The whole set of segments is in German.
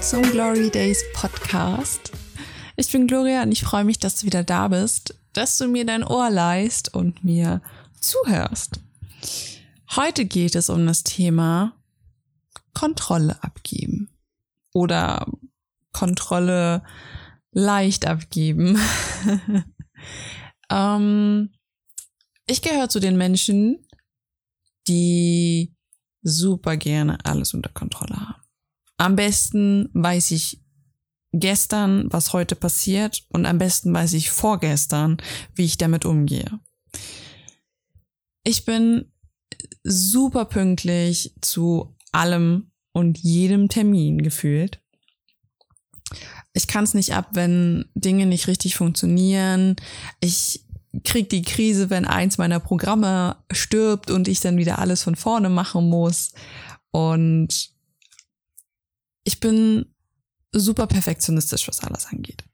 zum Glory Days Podcast. Ich bin Gloria und ich freue mich, dass du wieder da bist, dass du mir dein Ohr leist und mir zuhörst. Heute geht es um das Thema Kontrolle abgeben oder Kontrolle leicht abgeben. ähm, ich gehöre zu den Menschen, die super gerne alles unter Kontrolle haben. Am besten weiß ich gestern, was heute passiert und am besten weiß ich vorgestern, wie ich damit umgehe. Ich bin super pünktlich zu allem und jedem Termin gefühlt. Ich kann es nicht ab, wenn Dinge nicht richtig funktionieren. Ich krieg die Krise, wenn eins meiner Programme stirbt und ich dann wieder alles von vorne machen muss. Und ich bin super perfektionistisch, was alles angeht.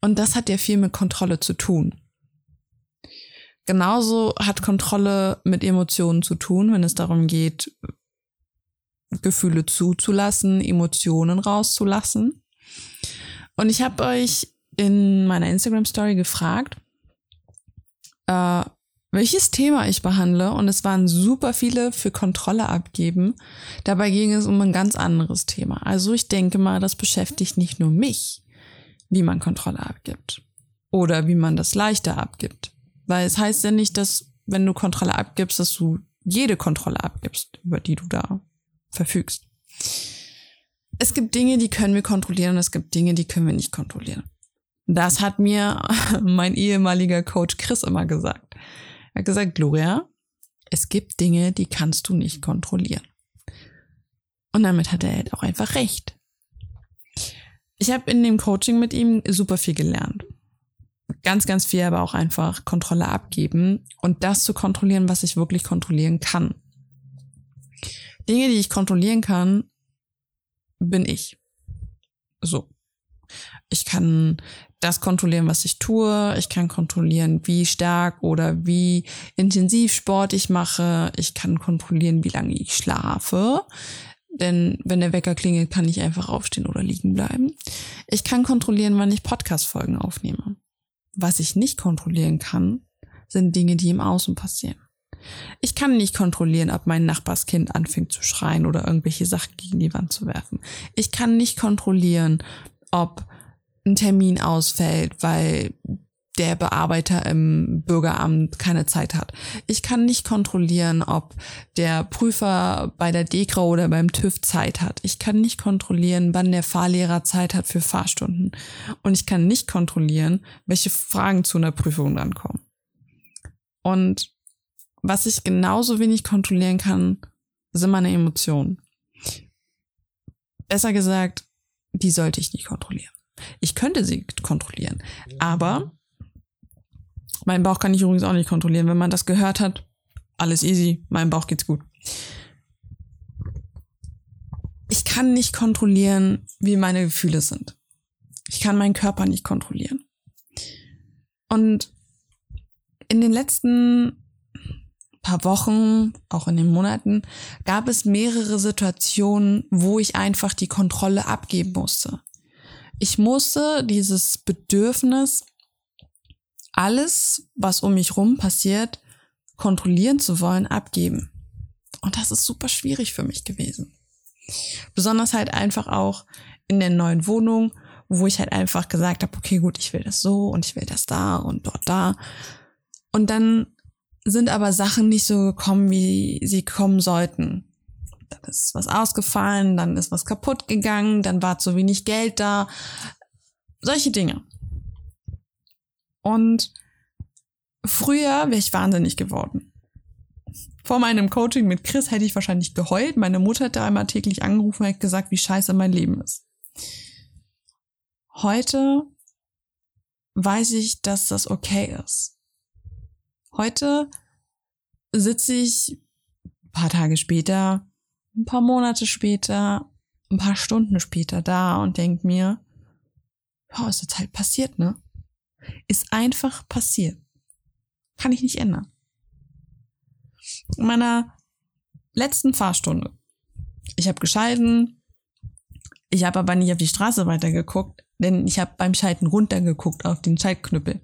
Und das hat ja viel mit Kontrolle zu tun. Genauso hat Kontrolle mit Emotionen zu tun, wenn es darum geht, Gefühle zuzulassen, Emotionen rauszulassen. Und ich habe euch in meiner Instagram Story gefragt, äh, welches Thema ich behandle und es waren super viele für Kontrolle abgeben. Dabei ging es um ein ganz anderes Thema. Also ich denke mal, das beschäftigt nicht nur mich, wie man Kontrolle abgibt oder wie man das leichter abgibt. Weil es heißt ja nicht, dass wenn du Kontrolle abgibst, dass du jede Kontrolle abgibst, über die du da verfügst. Es gibt Dinge, die können wir kontrollieren und es gibt Dinge, die können wir nicht kontrollieren. Das hat mir mein ehemaliger Coach Chris immer gesagt. Er hat gesagt, Gloria, es gibt Dinge, die kannst du nicht kontrollieren. Und damit hat er halt auch einfach recht. Ich habe in dem Coaching mit ihm super viel gelernt. Ganz, ganz viel, aber auch einfach Kontrolle abgeben und das zu kontrollieren, was ich wirklich kontrollieren kann. Dinge, die ich kontrollieren kann, bin ich. So. Ich kann das kontrollieren, was ich tue. Ich kann kontrollieren, wie stark oder wie intensiv Sport ich mache. Ich kann kontrollieren, wie lange ich schlafe. Denn wenn der Wecker klingelt, kann ich einfach aufstehen oder liegen bleiben. Ich kann kontrollieren, wann ich Podcast-Folgen aufnehme. Was ich nicht kontrollieren kann, sind Dinge, die im Außen passieren. Ich kann nicht kontrollieren, ob mein Nachbarskind anfängt zu schreien oder irgendwelche Sachen gegen die Wand zu werfen. Ich kann nicht kontrollieren, ob ein Termin ausfällt, weil der Bearbeiter im Bürgeramt keine Zeit hat. Ich kann nicht kontrollieren, ob der Prüfer bei der DEKRA oder beim TÜV Zeit hat. Ich kann nicht kontrollieren, wann der Fahrlehrer Zeit hat für Fahrstunden. Und ich kann nicht kontrollieren, welche Fragen zu einer Prüfung dann kommen. Und was ich genauso wenig kontrollieren kann, sind meine Emotionen. Besser gesagt, die sollte ich nicht kontrollieren. Ich könnte sie kontrollieren, aber mein Bauch kann ich übrigens auch nicht kontrollieren. Wenn man das gehört hat, alles easy, meinem Bauch geht's gut. Ich kann nicht kontrollieren, wie meine Gefühle sind. Ich kann meinen Körper nicht kontrollieren. Und in den letzten paar Wochen, auch in den Monaten, gab es mehrere Situationen, wo ich einfach die Kontrolle abgeben musste. Ich musste dieses Bedürfnis, alles, was um mich rum passiert, kontrollieren zu wollen, abgeben. Und das ist super schwierig für mich gewesen. Besonders halt einfach auch in der neuen Wohnung, wo ich halt einfach gesagt habe, okay, gut, ich will das so und ich will das da und dort da. Und dann sind aber Sachen nicht so gekommen, wie sie kommen sollten dann ist was ausgefallen, dann ist was kaputt gegangen, dann war zu wenig Geld da. Solche Dinge. Und früher wäre ich wahnsinnig geworden. Vor meinem Coaching mit Chris hätte ich wahrscheinlich geheult. Meine Mutter hat da einmal täglich angerufen und hat gesagt, wie scheiße mein Leben ist. Heute weiß ich, dass das okay ist. Heute sitze ich ein paar Tage später ein paar Monate später, ein paar Stunden später da und denk mir, oh, ist jetzt halt passiert, ne? Ist einfach passiert. Kann ich nicht ändern. In meiner letzten Fahrstunde, ich habe gescheiden, Ich habe aber nicht auf die Straße weitergeguckt, denn ich habe beim Schalten runtergeguckt auf den Schaltknüppel.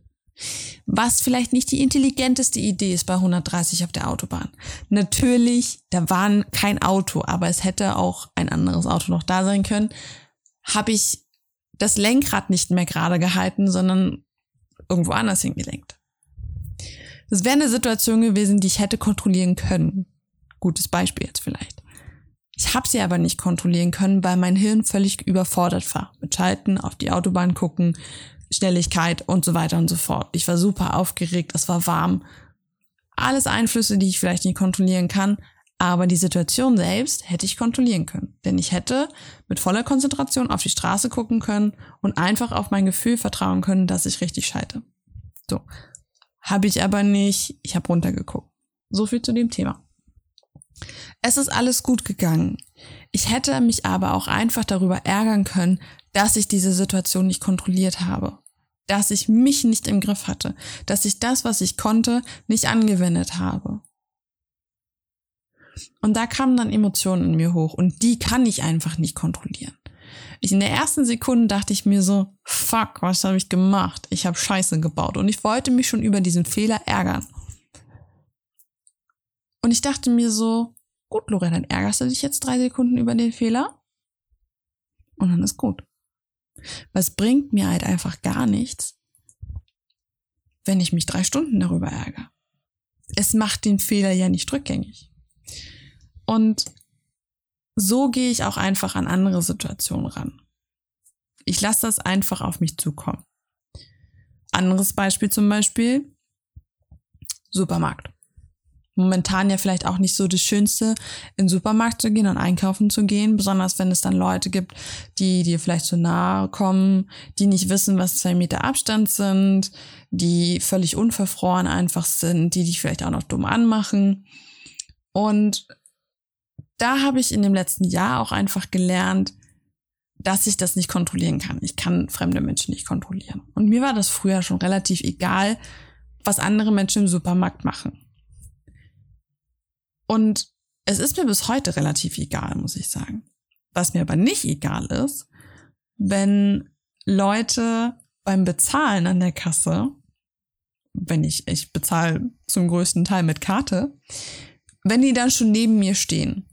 Was vielleicht nicht die intelligenteste Idee ist bei 130 auf der Autobahn. Natürlich, da war kein Auto, aber es hätte auch ein anderes Auto noch da sein können. Habe ich das Lenkrad nicht mehr gerade gehalten, sondern irgendwo anders hingelenkt. Das wäre eine Situation gewesen, die ich hätte kontrollieren können. Gutes Beispiel jetzt vielleicht. Ich habe sie aber nicht kontrollieren können, weil mein Hirn völlig überfordert war. Mit Schalten, auf die Autobahn gucken, Schnelligkeit und so weiter und so fort. Ich war super aufgeregt, es war warm. Alles Einflüsse, die ich vielleicht nicht kontrollieren kann, aber die Situation selbst hätte ich kontrollieren können. Denn ich hätte mit voller Konzentration auf die Straße gucken können und einfach auf mein Gefühl vertrauen können, dass ich richtig schalte. So. Habe ich aber nicht. Ich habe runtergeguckt. So viel zu dem Thema. Es ist alles gut gegangen. Ich hätte mich aber auch einfach darüber ärgern können, dass ich diese Situation nicht kontrolliert habe, dass ich mich nicht im Griff hatte, dass ich das, was ich konnte, nicht angewendet habe. Und da kamen dann Emotionen in mir hoch und die kann ich einfach nicht kontrollieren. Ich, in der ersten Sekunde dachte ich mir so, fuck, was habe ich gemacht? Ich habe Scheiße gebaut und ich wollte mich schon über diesen Fehler ärgern. Und ich dachte mir so, gut, Lorena, dann ärgerst du dich jetzt drei Sekunden über den Fehler und dann ist gut. Was bringt mir halt einfach gar nichts, wenn ich mich drei Stunden darüber ärgere. Es macht den Fehler ja nicht rückgängig. Und so gehe ich auch einfach an andere Situationen ran. Ich lasse das einfach auf mich zukommen. Anderes Beispiel zum Beispiel, Supermarkt momentan ja vielleicht auch nicht so das Schönste, in den Supermarkt zu gehen und einkaufen zu gehen, besonders wenn es dann Leute gibt, die dir vielleicht zu nahe kommen, die nicht wissen, was zwei Meter Abstand sind, die völlig unverfroren einfach sind, die dich vielleicht auch noch dumm anmachen. Und da habe ich in dem letzten Jahr auch einfach gelernt, dass ich das nicht kontrollieren kann. Ich kann fremde Menschen nicht kontrollieren. Und mir war das früher schon relativ egal, was andere Menschen im Supermarkt machen. Und es ist mir bis heute relativ egal, muss ich sagen. Was mir aber nicht egal ist, wenn Leute beim Bezahlen an der Kasse, wenn ich, ich bezahle zum größten Teil mit Karte, wenn die dann schon neben mir stehen.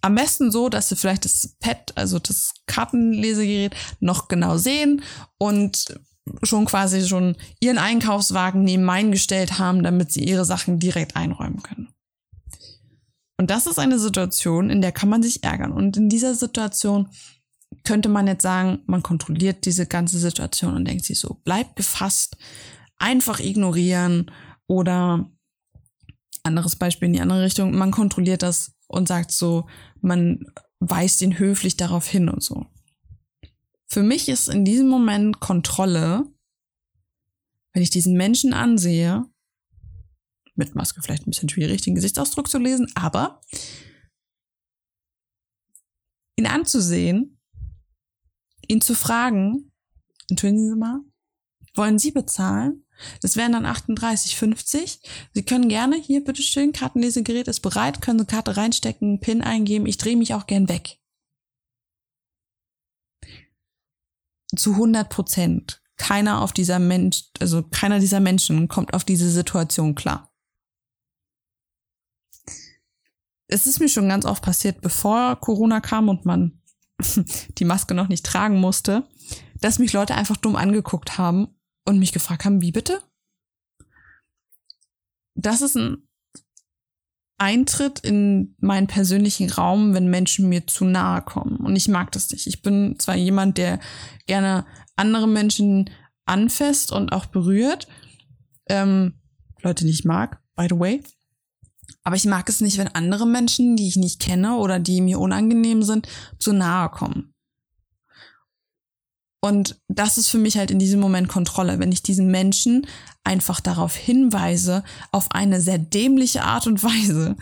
Am besten so, dass sie vielleicht das Pad, also das Kartenlesegerät, noch genau sehen und schon quasi schon ihren Einkaufswagen neben meinen gestellt haben, damit sie ihre Sachen direkt einräumen können. Und das ist eine Situation, in der kann man sich ärgern. Und in dieser Situation könnte man jetzt sagen, man kontrolliert diese ganze Situation und denkt sich so, bleib gefasst, einfach ignorieren oder anderes Beispiel in die andere Richtung, man kontrolliert das und sagt so, man weist ihn höflich darauf hin und so. Für mich ist in diesem Moment Kontrolle, wenn ich diesen Menschen ansehe mit Maske vielleicht ein bisschen schwierig, den Gesichtsausdruck zu lesen, aber ihn anzusehen, ihn zu fragen, entschuldigen Sie mal, wollen Sie bezahlen? Das wären dann 38,50. Sie können gerne hier, bitteschön, Kartenlesegerät ist bereit, können Sie Karte reinstecken, PIN eingeben, ich drehe mich auch gern weg. Zu 100 Prozent. Keiner auf dieser Mensch, also keiner dieser Menschen kommt auf diese Situation klar. Es ist mir schon ganz oft passiert, bevor Corona kam und man die Maske noch nicht tragen musste, dass mich Leute einfach dumm angeguckt haben und mich gefragt haben, wie bitte? Das ist ein Eintritt in meinen persönlichen Raum, wenn Menschen mir zu nahe kommen. Und ich mag das nicht. Ich bin zwar jemand, der gerne andere Menschen anfasst und auch berührt. Ähm, Leute, ich mag, by the way. Aber ich mag es nicht, wenn andere Menschen, die ich nicht kenne oder die mir unangenehm sind, zu nahe kommen. Und das ist für mich halt in diesem Moment Kontrolle, wenn ich diesen Menschen einfach darauf hinweise, auf eine sehr dämliche Art und Weise,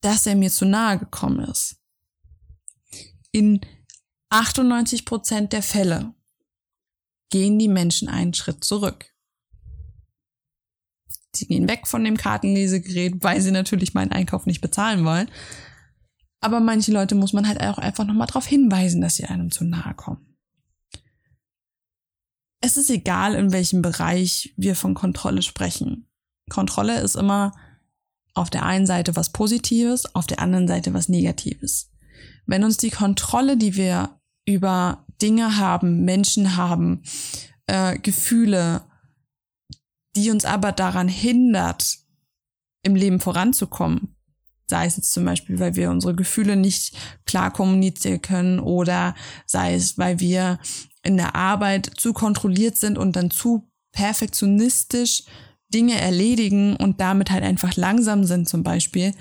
dass er mir zu nahe gekommen ist. In 98 Prozent der Fälle gehen die Menschen einen Schritt zurück. Sie gehen weg von dem Kartenlesegerät, weil sie natürlich meinen Einkauf nicht bezahlen wollen. Aber manche Leute muss man halt auch einfach nochmal darauf hinweisen, dass sie einem zu nahe kommen. Es ist egal, in welchem Bereich wir von Kontrolle sprechen. Kontrolle ist immer auf der einen Seite was Positives, auf der anderen Seite was Negatives. Wenn uns die Kontrolle, die wir über Dinge haben, Menschen haben, äh, Gefühle, die uns aber daran hindert, im Leben voranzukommen, sei es jetzt zum Beispiel, weil wir unsere Gefühle nicht klar kommunizieren können oder sei es, weil wir in der Arbeit zu kontrolliert sind und dann zu perfektionistisch Dinge erledigen und damit halt einfach langsam sind zum Beispiel,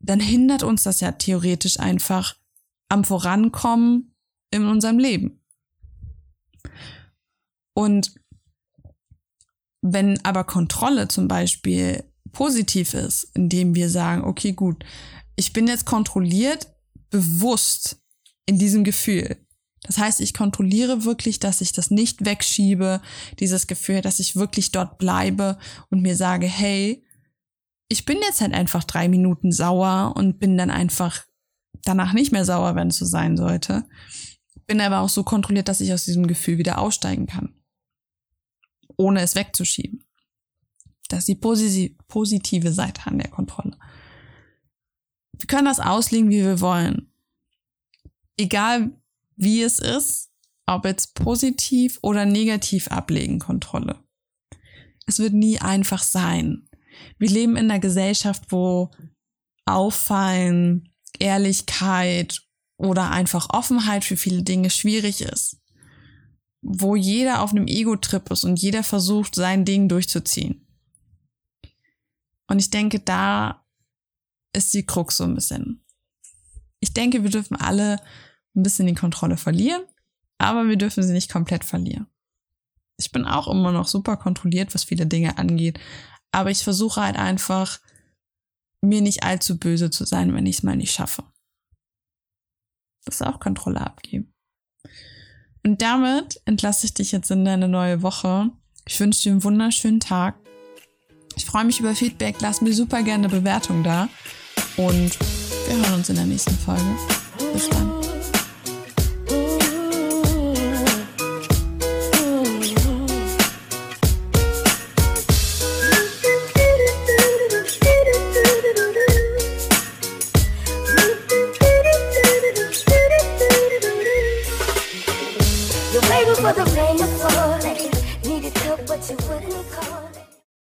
dann hindert uns das ja theoretisch einfach am Vorankommen in unserem Leben. Und wenn aber Kontrolle zum Beispiel positiv ist, indem wir sagen, okay, gut, ich bin jetzt kontrolliert, bewusst in diesem Gefühl. Das heißt, ich kontrolliere wirklich, dass ich das nicht wegschiebe, dieses Gefühl, dass ich wirklich dort bleibe und mir sage, hey, ich bin jetzt halt einfach drei Minuten sauer und bin dann einfach danach nicht mehr sauer, wenn es so sein sollte. Bin aber auch so kontrolliert, dass ich aus diesem Gefühl wieder aussteigen kann. Ohne es wegzuschieben. Das ist die positive Seite an der Kontrolle. Wir können das auslegen, wie wir wollen. Egal wie es ist, ob jetzt positiv oder negativ ablegen Kontrolle. Es wird nie einfach sein. Wir leben in einer Gesellschaft, wo Auffallen, Ehrlichkeit oder einfach Offenheit für viele Dinge schwierig ist. Wo jeder auf einem Ego-Trip ist und jeder versucht, sein Ding durchzuziehen. Und ich denke, da ist die Krux so ein bisschen. Ich denke, wir dürfen alle ein bisschen die Kontrolle verlieren, aber wir dürfen sie nicht komplett verlieren. Ich bin auch immer noch super kontrolliert, was viele Dinge angeht, aber ich versuche halt einfach, mir nicht allzu böse zu sein, wenn ich es mal nicht schaffe. Das ist auch Kontrolle abgeben. Und damit entlasse ich dich jetzt in deine neue Woche. Ich wünsche dir einen wunderschönen Tag. Ich freue mich über Feedback. Lass mir super gerne eine Bewertung da. Und wir hören uns in der nächsten Folge. Bis dann.